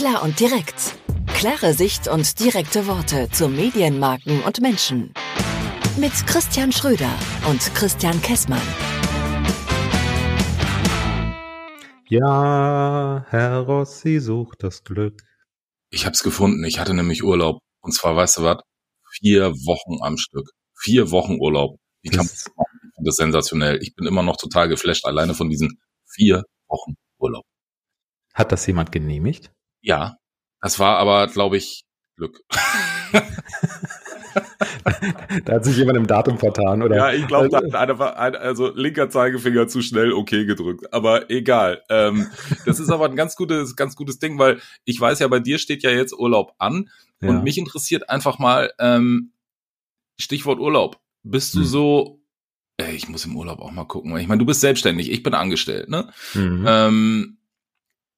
Klar und direkt. Klare Sicht und direkte Worte zu Medienmarken und Menschen. Mit Christian Schröder und Christian Kessmann. Ja, Herr Rossi sucht das Glück. Ich hab's gefunden. Ich hatte nämlich Urlaub. Und zwar, weißt du was? Vier Wochen am Stück. Vier Wochen Urlaub. Wie kann das, das ist sensationell. Ich bin immer noch total geflasht, alleine von diesen vier Wochen Urlaub. Hat das jemand genehmigt? Ja. Das war aber, glaube ich, Glück. da hat sich jemand im Datum vertan, oder? Ja, ich glaube, da hat einer, also linker Zeigefinger zu schnell okay gedrückt. Aber egal. Ähm, das ist aber ein ganz gutes, ganz gutes Ding, weil ich weiß ja, bei dir steht ja jetzt Urlaub an. Ja. Und mich interessiert einfach mal, ähm, Stichwort Urlaub. Bist du hm. so, ey, ich muss im Urlaub auch mal gucken. Ich meine, du bist selbstständig, ich bin angestellt, ne? Mhm. Ähm,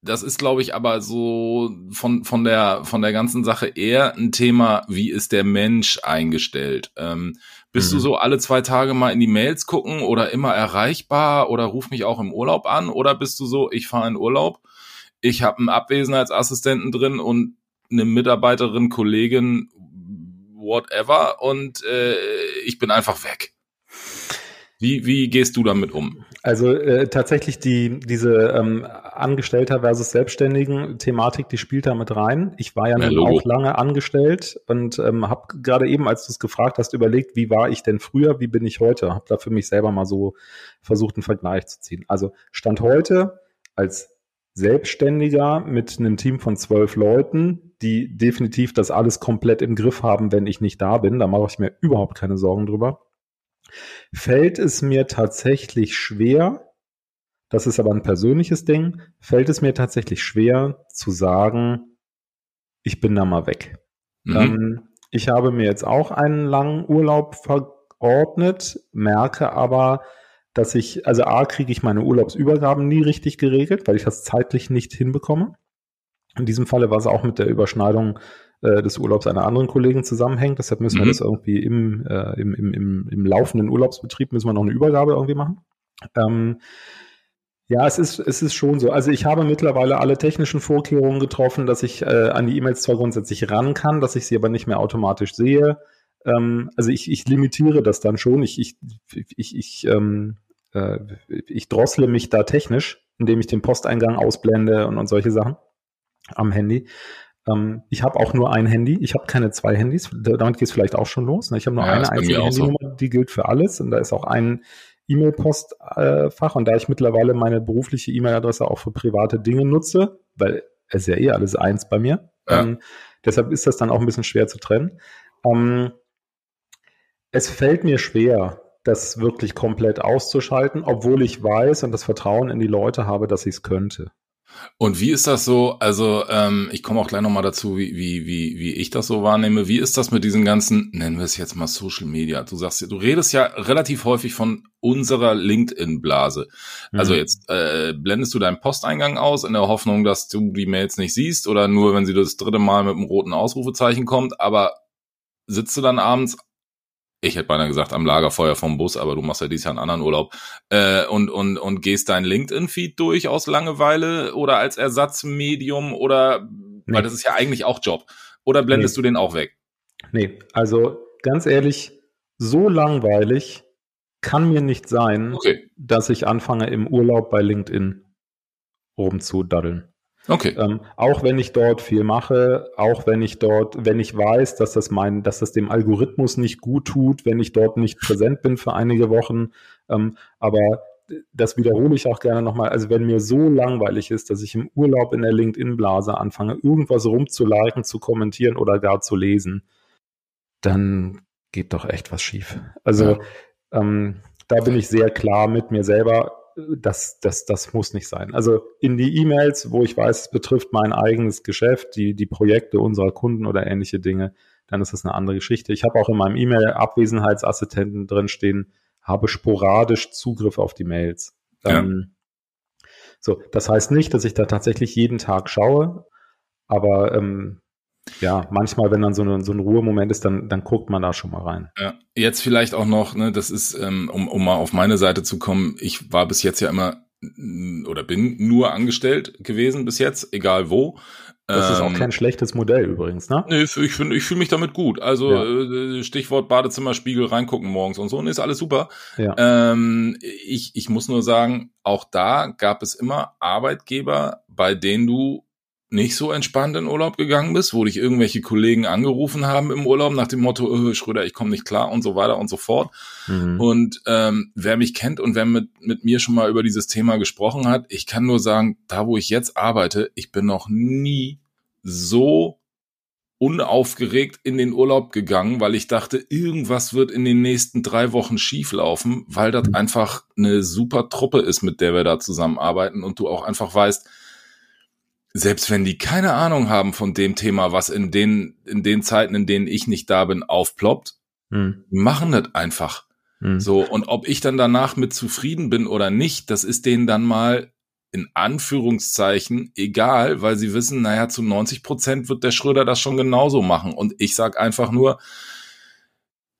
das ist, glaube ich, aber so von, von, der, von der ganzen Sache eher ein Thema, wie ist der Mensch eingestellt? Ähm, bist mhm. du so alle zwei Tage mal in die Mails gucken oder immer erreichbar oder ruf mich auch im Urlaub an? Oder bist du so, ich fahre in Urlaub, ich habe einen Abwesenheitsassistenten drin und eine Mitarbeiterin, Kollegin, whatever und äh, ich bin einfach weg? Wie, wie gehst du damit um? Also äh, tatsächlich die diese ähm, Angestellter versus Selbstständigen Thematik, die spielt da mit rein. Ich war ja, ja nun auch lange angestellt und ähm, habe gerade eben, als du es gefragt hast, überlegt, wie war ich denn früher, wie bin ich heute? Habe da für mich selber mal so versucht, einen Vergleich zu ziehen. Also stand heute als Selbstständiger mit einem Team von zwölf Leuten, die definitiv das alles komplett im Griff haben, wenn ich nicht da bin. Da mache ich mir überhaupt keine Sorgen drüber fällt es mir tatsächlich schwer, das ist aber ein persönliches Ding, fällt es mir tatsächlich schwer zu sagen, ich bin da mal weg. Mhm. Ähm, ich habe mir jetzt auch einen langen Urlaub verordnet, merke aber, dass ich, also A, kriege ich meine Urlaubsübergaben nie richtig geregelt, weil ich das zeitlich nicht hinbekomme. In diesem Falle war es auch mit der Überschneidung äh, des Urlaubs einer anderen Kollegen zusammenhängt. Deshalb müssen mhm. wir das irgendwie im, äh, im, im, im, im laufenden Urlaubsbetrieb müssen wir noch eine Übergabe irgendwie machen. Ähm, ja, es ist, es ist schon so. Also ich habe mittlerweile alle technischen Vorkehrungen getroffen, dass ich äh, an die E-Mails zwar grundsätzlich ran kann, dass ich sie aber nicht mehr automatisch sehe. Ähm, also ich, ich limitiere das dann schon. Ich, ich, ich, ich, ähm, äh, ich drossle mich da technisch, indem ich den Posteingang ausblende und, und solche Sachen am Handy. Ähm, ich habe auch nur ein Handy. Ich habe keine zwei Handys. Damit geht es vielleicht auch schon los. Ne? Ich habe nur ja, eine einzige Handynummer, so. die gilt für alles. Und da ist auch ein E-Mail-Postfach. und da ich mittlerweile meine berufliche E-Mail-Adresse auch für private Dinge nutze, weil es ja eh alles eins bei mir, ja. ähm, deshalb ist das dann auch ein bisschen schwer zu trennen. Ähm, es fällt mir schwer, das wirklich komplett auszuschalten, obwohl ich weiß und das Vertrauen in die Leute habe, dass ich es könnte. Und wie ist das so? Also ähm, ich komme auch gleich nochmal dazu, wie, wie, wie, wie ich das so wahrnehme. Wie ist das mit diesen ganzen, nennen wir es jetzt mal Social Media? Du sagst, du redest ja relativ häufig von unserer LinkedIn-Blase. Mhm. Also jetzt äh, blendest du deinen Posteingang aus in der Hoffnung, dass du die Mails nicht siehst oder nur, wenn sie das dritte Mal mit einem roten Ausrufezeichen kommt. Aber sitzt du dann abends ich hätte beinahe gesagt, am Lagerfeuer vom Bus, aber du machst ja dieses Jahr einen anderen Urlaub, äh, und, und, und gehst dein LinkedIn-Feed durch aus Langeweile oder als Ersatzmedium oder, nee. weil das ist ja eigentlich auch Job. Oder blendest nee. du den auch weg? Nee, also ganz ehrlich, so langweilig kann mir nicht sein, okay. dass ich anfange im Urlaub bei LinkedIn rumzudaddeln. Okay. Ähm, auch wenn ich dort viel mache, auch wenn ich dort, wenn ich weiß, dass das mein, dass das dem Algorithmus nicht gut tut, wenn ich dort nicht präsent bin für einige Wochen. Ähm, aber das wiederhole ich auch gerne nochmal. Also wenn mir so langweilig ist, dass ich im Urlaub in der LinkedIn-Blase anfange, irgendwas rumzuliken, zu kommentieren oder gar zu lesen, dann geht doch echt was schief. Also ja. ähm, da bin ich sehr klar mit mir selber das, das, das muss nicht sein. Also in die E-Mails, wo ich weiß, es betrifft mein eigenes Geschäft, die, die Projekte unserer Kunden oder ähnliche Dinge, dann ist das eine andere Geschichte. Ich habe auch in meinem E-Mail-Abwesenheitsassistenten drinstehen, habe sporadisch Zugriff auf die Mails. Ja. Ähm, so, das heißt nicht, dass ich da tatsächlich jeden Tag schaue, aber ähm, ja, manchmal, wenn dann so, eine, so ein Ruhemoment ist, dann, dann guckt man da schon mal rein. Ja, jetzt vielleicht auch noch, ne, das ist, ähm, um, um mal auf meine Seite zu kommen, ich war bis jetzt ja immer oder bin nur angestellt gewesen bis jetzt, egal wo. Das ist auch ähm, kein schlechtes Modell übrigens, ne? Nee, ich finde, ich fühle mich damit gut. Also ja. Äh, Stichwort Badezimmerspiegel reingucken morgens und so, und ist alles super. Ja. Ähm, ich, ich muss nur sagen, auch da gab es immer Arbeitgeber, bei denen du nicht so entspannt in Urlaub gegangen bist, wo dich irgendwelche Kollegen angerufen haben im Urlaub nach dem Motto, oh, Schröder, ich komme nicht klar und so weiter und so fort. Mhm. Und ähm, wer mich kennt und wer mit, mit mir schon mal über dieses Thema gesprochen hat, ich kann nur sagen, da wo ich jetzt arbeite, ich bin noch nie so unaufgeregt in den Urlaub gegangen, weil ich dachte, irgendwas wird in den nächsten drei Wochen schieflaufen, weil das mhm. einfach eine super Truppe ist, mit der wir da zusammenarbeiten und du auch einfach weißt, selbst wenn die keine Ahnung haben von dem Thema, was in den, in den Zeiten, in denen ich nicht da bin, aufploppt, hm. machen das einfach. Hm. So, und ob ich dann danach mit zufrieden bin oder nicht, das ist denen dann mal in Anführungszeichen egal, weil sie wissen, naja, zu 90 Prozent wird der Schröder das schon genauso machen. Und ich sag einfach nur,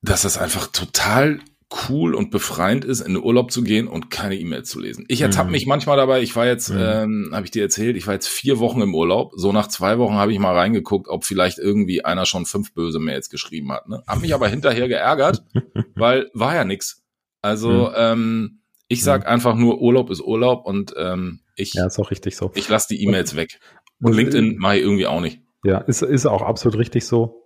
dass das einfach total cool und befreiend ist, in den Urlaub zu gehen und keine E-Mails zu lesen. Ich ertappe mhm. mich manchmal dabei, ich war jetzt, mhm. ähm, habe ich dir erzählt, ich war jetzt vier Wochen im Urlaub. So nach zwei Wochen habe ich mal reingeguckt, ob vielleicht irgendwie einer schon fünf böse Mails geschrieben hat. Ne? Hab mich aber hinterher geärgert, weil war ja nix. Also mhm. ähm, ich sag einfach nur, Urlaub ist Urlaub und ähm, ich, ja, ist auch richtig so. Ich lasse die E-Mails weg. Und LinkedIn mache ich irgendwie auch nicht. Ja, ist, ist auch absolut richtig so.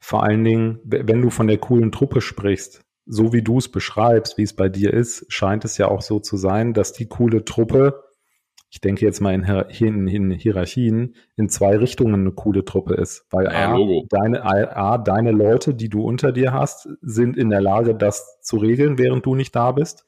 Vor allen Dingen, wenn du von der coolen Truppe sprichst, so wie du es beschreibst, wie es bei dir ist, scheint es ja auch so zu sein, dass die coole Truppe, ich denke jetzt mal in, in, in Hierarchien, in zwei Richtungen eine coole Truppe ist. Weil ja, A, deine, A, deine Leute, die du unter dir hast, sind in der Lage, das zu regeln, während du nicht da bist.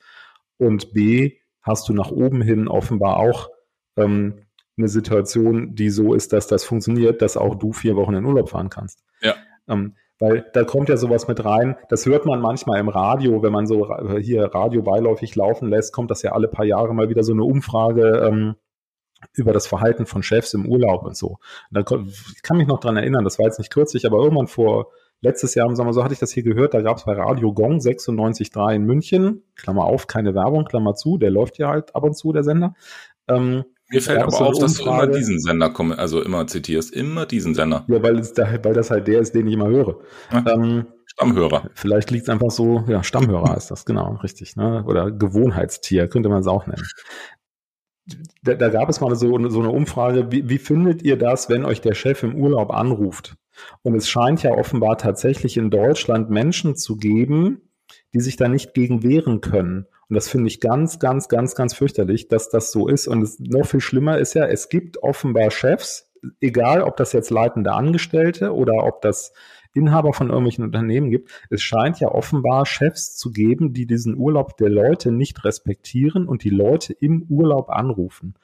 Und B, hast du nach oben hin offenbar auch ähm, eine Situation, die so ist, dass das funktioniert, dass auch du vier Wochen in Urlaub fahren kannst. Ja. Ähm, weil da kommt ja sowas mit rein. Das hört man manchmal im Radio, wenn man so hier Radio beiläufig laufen lässt, kommt das ja alle paar Jahre mal wieder so eine Umfrage ähm, über das Verhalten von Chefs im Urlaub und so. Und da, ich kann mich noch dran erinnern, das war jetzt nicht kürzlich, aber irgendwann vor letztes Jahr im Sommer, so hatte ich das hier gehört, da gab es bei Radio Gong 96.3 in München, Klammer auf, keine Werbung, Klammer zu, der läuft ja halt ab und zu, der Sender. Ähm, mir fällt aber auf, dass du immer diesen Sender also immer zitierst, immer diesen Sender. Ja, weil, es da, weil das halt der ist, den ich immer höre. Ähm, Stammhörer. Vielleicht liegt es einfach so, ja, Stammhörer ist das, genau, richtig. Ne? Oder Gewohnheitstier, könnte man es auch nennen. Da, da, gab es mal so, so eine Umfrage, wie, wie findet ihr das, wenn euch der Chef im Urlaub anruft? Und es scheint ja offenbar tatsächlich in Deutschland Menschen zu geben, die sich da nicht gegen wehren können. Und das finde ich ganz, ganz, ganz, ganz fürchterlich, dass das so ist. Und es, noch viel schlimmer ist ja, es gibt offenbar Chefs, egal ob das jetzt leitende Angestellte oder ob das Inhaber von irgendwelchen Unternehmen gibt. Es scheint ja offenbar Chefs zu geben, die diesen Urlaub der Leute nicht respektieren und die Leute im Urlaub anrufen.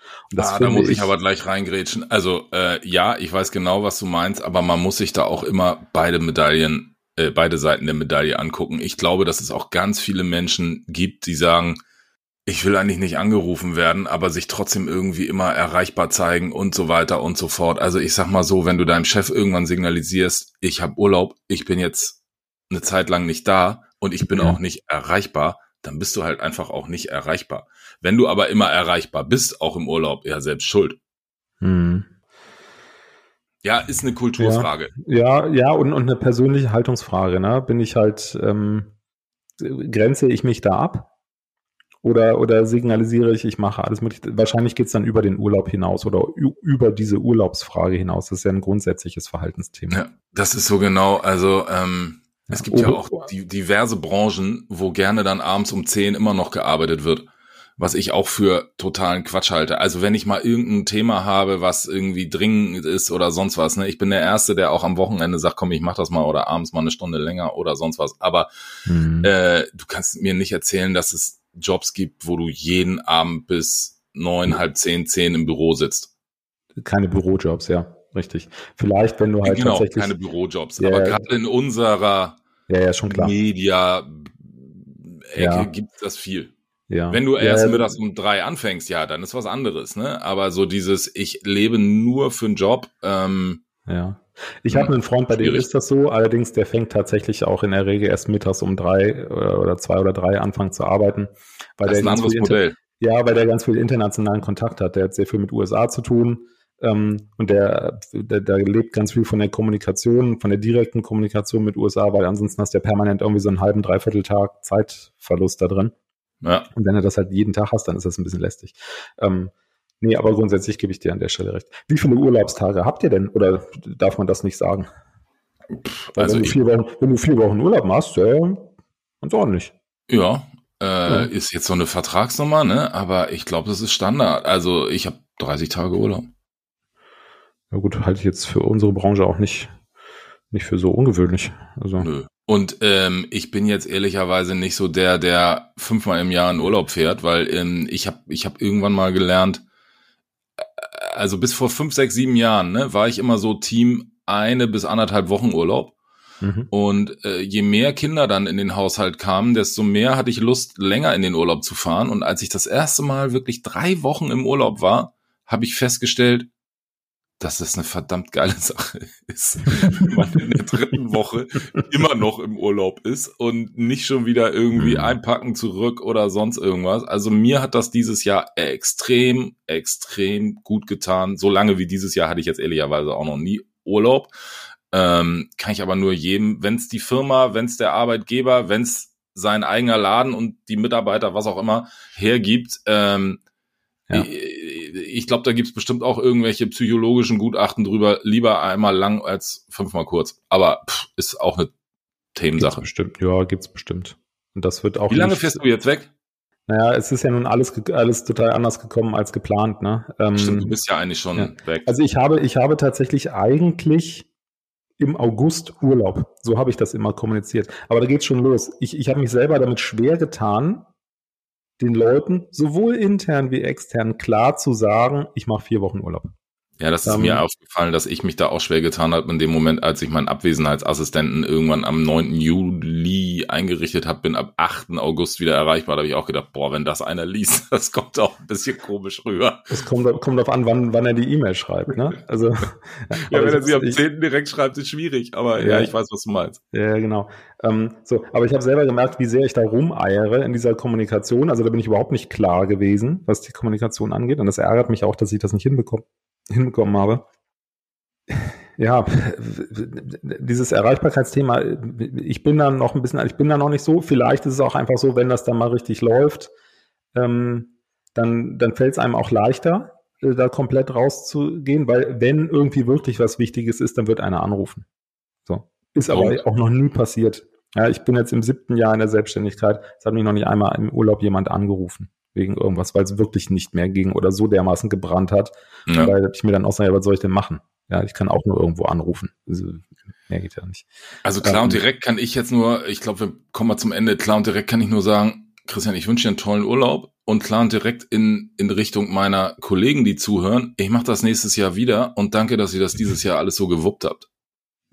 ah, da muss ich, ich aber gleich reingrätschen. Also äh, ja, ich weiß genau, was du meinst, aber man muss sich da auch immer beide Medaillen äh, beide Seiten der Medaille angucken. Ich glaube, dass es auch ganz viele Menschen gibt, die sagen, ich will eigentlich nicht angerufen werden, aber sich trotzdem irgendwie immer erreichbar zeigen und so weiter und so fort. Also ich sag mal so, wenn du deinem Chef irgendwann signalisierst, ich habe Urlaub, ich bin jetzt eine Zeit lang nicht da und ich bin ja. auch nicht erreichbar, dann bist du halt einfach auch nicht erreichbar. Wenn du aber immer erreichbar bist, auch im Urlaub, ja selbst schuld. Hm. Ja, ist eine Kulturfrage. Ja, ja, ja und, und eine persönliche Haltungsfrage. Ne? Bin ich halt, ähm, grenze ich mich da ab? Oder, oder signalisiere ich, ich mache alles mögliche? Wahrscheinlich geht's dann über den Urlaub hinaus oder über diese Urlaubsfrage hinaus. Das ist ja ein grundsätzliches Verhaltensthema. Ja, das ist so genau. Also ähm, es gibt ja, ja auch die, diverse Branchen, wo gerne dann abends um zehn immer noch gearbeitet wird was ich auch für totalen Quatsch halte. Also wenn ich mal irgendein Thema habe, was irgendwie dringend ist oder sonst was, ne, ich bin der Erste, der auch am Wochenende sagt, komm, ich mach das mal oder abends mal eine Stunde länger oder sonst was. Aber mhm. äh, du kannst mir nicht erzählen, dass es Jobs gibt, wo du jeden Abend bis neun, halb zehn, zehn im Büro sitzt. Keine Bürojobs, ja, richtig. Vielleicht, wenn du halt genau, tatsächlich keine Bürojobs, ja, aber gerade in unserer ja, ja, schon klar. Media Ecke ja. gibt das viel. Ja. Wenn du erst ja, mittags um drei anfängst, ja, dann ist was anderes, ne? Aber so dieses, ich lebe nur für einen Job. Ähm, ja. Ich habe einen Freund, bei dem ist das so, allerdings der fängt tatsächlich auch in der Regel erst mittags um drei oder, oder zwei oder drei anfangen zu arbeiten. Weil das ist ein anderes Modell. Ja, weil der ganz viel internationalen Kontakt hat. Der hat sehr viel mit USA zu tun. Ähm, und der, der, der lebt ganz viel von der Kommunikation, von der direkten Kommunikation mit USA, weil ansonsten hast du ja permanent irgendwie so einen halben, dreiviertel Tag Zeitverlust da drin. Ja. Und wenn du das halt jeden Tag hast, dann ist das ein bisschen lästig. Ähm, nee, aber grundsätzlich gebe ich dir an der Stelle recht. Wie viele Urlaubstage habt ihr denn? Oder darf man das nicht sagen? also wenn, du vier Wochen, wenn du vier Wochen Urlaub machst, ja, ganz ordentlich. Ja, äh, ja. ist jetzt so eine Vertragsnummer, ne? Aber ich glaube, das ist Standard. Also ich habe 30 Tage Urlaub. Ja gut, halte ich jetzt für unsere Branche auch nicht, nicht für so ungewöhnlich. Also. Nö. Und ähm, ich bin jetzt ehrlicherweise nicht so der, der fünfmal im Jahr in Urlaub fährt, weil ähm, ich habe ich hab irgendwann mal gelernt, äh, also bis vor fünf, sechs, sieben Jahren, ne, war ich immer so Team eine bis anderthalb Wochen Urlaub. Mhm. Und äh, je mehr Kinder dann in den Haushalt kamen, desto mehr hatte ich Lust, länger in den Urlaub zu fahren. Und als ich das erste Mal wirklich drei Wochen im Urlaub war, habe ich festgestellt, dass das eine verdammt geile Sache ist, wenn man in der dritten Woche immer noch im Urlaub ist und nicht schon wieder irgendwie mhm. einpacken zurück oder sonst irgendwas. Also mir hat das dieses Jahr extrem, extrem gut getan. So lange wie dieses Jahr hatte ich jetzt ehrlicherweise auch noch nie Urlaub. Ähm, kann ich aber nur jedem, wenn es die Firma, wenn es der Arbeitgeber, wenn es sein eigener Laden und die Mitarbeiter, was auch immer, hergibt, ähm, ja. ich, ich glaube, da gibt's bestimmt auch irgendwelche psychologischen Gutachten drüber, lieber einmal lang als fünfmal kurz. Aber pff, ist auch eine Themensache. Gibt's bestimmt, ja, gibt's bestimmt. Und das wird auch. Wie lange fährst du jetzt weg? Naja, es ist ja nun alles, alles total anders gekommen als geplant, ne? Ähm, Stimmt, du bist ja eigentlich schon ja. weg. Also ich habe, ich habe tatsächlich eigentlich im August Urlaub. So habe ich das immer kommuniziert. Aber da geht's schon los. Ich, ich habe mich selber damit schwer getan, den Leuten sowohl intern wie extern klar zu sagen, ich mache vier Wochen Urlaub. Ja, das ist um, mir aufgefallen, dass ich mich da auch schwer getan habe in dem Moment, als ich meinen Abwesenheitsassistenten irgendwann am 9. Juli eingerichtet habe, bin ab 8. August wieder erreichbar. Da habe ich auch gedacht, boah, wenn das einer liest, das kommt auch ein bisschen komisch rüber. Es kommt, kommt darauf an, wann, wann er die E-Mail schreibt, ne? Also, ja, wenn er sie am 10. direkt schreibt, ist schwierig, aber ja, ja ich weiß, was du meinst. Ja, genau. Ähm, so, aber ich habe selber gemerkt, wie sehr ich da rumeiere in dieser Kommunikation. Also da bin ich überhaupt nicht klar gewesen, was die Kommunikation angeht. Und das ärgert mich auch, dass ich das nicht hinbekomme hinbekommen habe. Ja, dieses Erreichbarkeitsthema, ich bin da noch ein bisschen, ich bin da noch nicht so. Vielleicht ist es auch einfach so, wenn das dann mal richtig läuft, ähm, dann, dann fällt es einem auch leichter, äh, da komplett rauszugehen, weil wenn irgendwie wirklich was Wichtiges ist, dann wird einer anrufen. So. Ist aber oh. auch noch nie passiert. Ja, ich bin jetzt im siebten Jahr in der Selbstständigkeit. Es hat mich noch nicht einmal im Urlaub jemand angerufen wegen irgendwas, weil es wirklich nicht mehr ging oder so dermaßen gebrannt hat. Ja. Weil ich mir dann auch sage, was soll ich denn machen? Ja, ich kann auch nur irgendwo anrufen. Also, mehr geht ja nicht. Also klar ähm, und direkt kann ich jetzt nur, ich glaube, wir kommen mal zum Ende. Klar und direkt kann ich nur sagen, Christian, ich wünsche dir einen tollen Urlaub und klar und direkt in, in Richtung meiner Kollegen, die zuhören. Ich mache das nächstes Jahr wieder und danke, dass ihr das dieses Jahr alles so gewuppt habt.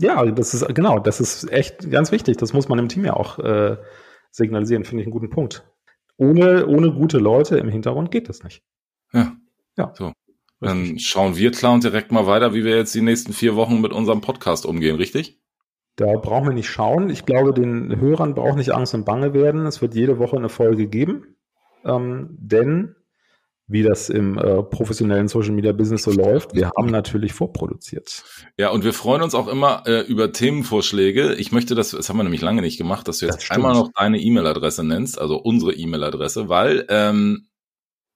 Ja, das ist genau, das ist echt ganz wichtig. Das muss man im Team ja auch äh, signalisieren, finde ich einen guten Punkt ohne, ohne gute Leute im Hintergrund geht das nicht. Ja. Ja. So. Dann schauen wir klar und direkt mal weiter, wie wir jetzt die nächsten vier Wochen mit unserem Podcast umgehen, richtig? Da brauchen wir nicht schauen. Ich glaube, den Hörern braucht nicht Angst und Bange werden. Es wird jede Woche eine Folge geben. Ähm, denn wie das im äh, professionellen Social Media Business so läuft. Wir haben natürlich vorproduziert. Ja, und wir freuen uns auch immer äh, über Themenvorschläge. Ich möchte das, das haben wir nämlich lange nicht gemacht, dass du jetzt einmal noch deine E-Mail-Adresse nennst, also unsere E-Mail-Adresse, weil ähm,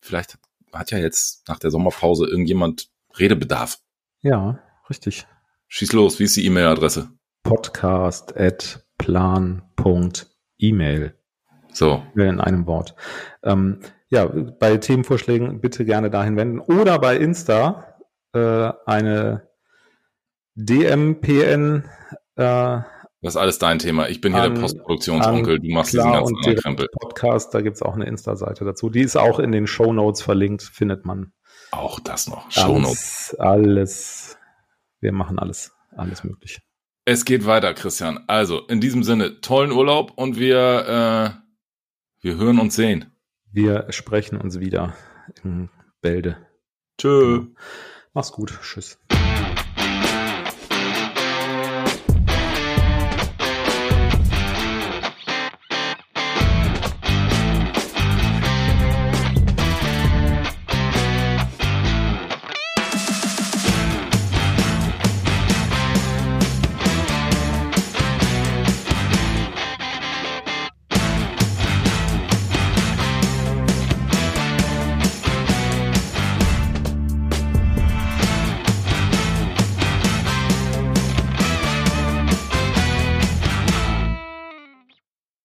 vielleicht hat ja jetzt nach der Sommerpause irgendjemand Redebedarf. Ja, richtig. Schieß los, wie ist die E-Mail-Adresse? Podcast at plan.email. So. In einem Wort. Ähm, ja, bei Themenvorschlägen bitte gerne dahin wenden. Oder bei Insta äh, eine DMPN. Äh, das ist alles dein Thema. Ich bin hier an, der Postproduktionsonkel. Du machst diesen ganzen und Krempel. Podcast, da gibt's auch eine Insta-Seite dazu. Die ist auch in den Show Notes verlinkt, findet man. Auch das noch. Show Notes. Alles. Wir machen alles, alles möglich. Es geht weiter, Christian. Also, in diesem Sinne, tollen Urlaub und wir, äh, wir hören und sehen. Wir sprechen uns wieder in Bälde. Tschö. Mach's gut. Tschüss.